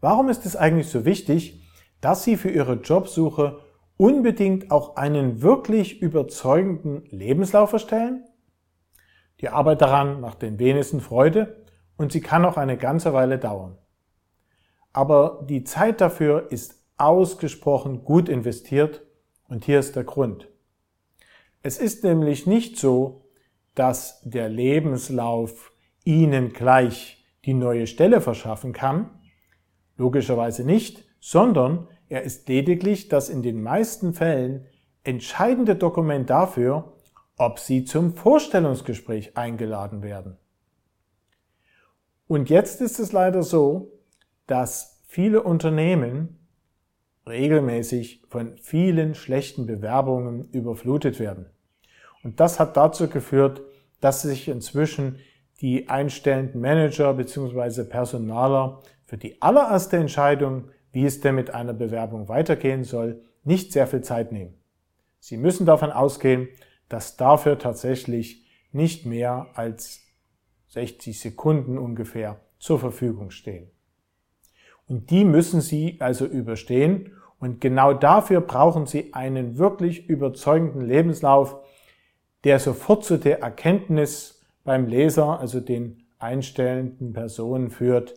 Warum ist es eigentlich so wichtig, dass Sie für Ihre Jobsuche unbedingt auch einen wirklich überzeugenden Lebenslauf erstellen? Die Arbeit daran macht den wenigsten Freude und sie kann auch eine ganze Weile dauern. Aber die Zeit dafür ist ausgesprochen gut investiert und hier ist der Grund. Es ist nämlich nicht so, dass der Lebenslauf Ihnen gleich die neue Stelle verschaffen kann, logischerweise nicht, sondern er ist lediglich das in den meisten Fällen entscheidende Dokument dafür, ob Sie zum Vorstellungsgespräch eingeladen werden. Und jetzt ist es leider so, dass viele Unternehmen regelmäßig von vielen schlechten Bewerbungen überflutet werden. Und das hat dazu geführt, dass sich inzwischen die einstellenden Manager bzw. Personaler für die allererste Entscheidung, wie es denn mit einer Bewerbung weitergehen soll, nicht sehr viel Zeit nehmen. Sie müssen davon ausgehen, dass dafür tatsächlich nicht mehr als 60 Sekunden ungefähr zur Verfügung stehen. Und die müssen Sie also überstehen und genau dafür brauchen Sie einen wirklich überzeugenden Lebenslauf, der sofort zu der Erkenntnis beim Leser, also den einstellenden Personen führt,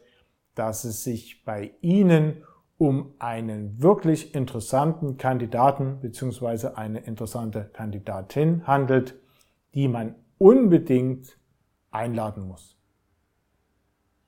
dass es sich bei Ihnen um einen wirklich interessanten Kandidaten bzw. eine interessante Kandidatin handelt, die man unbedingt einladen muss.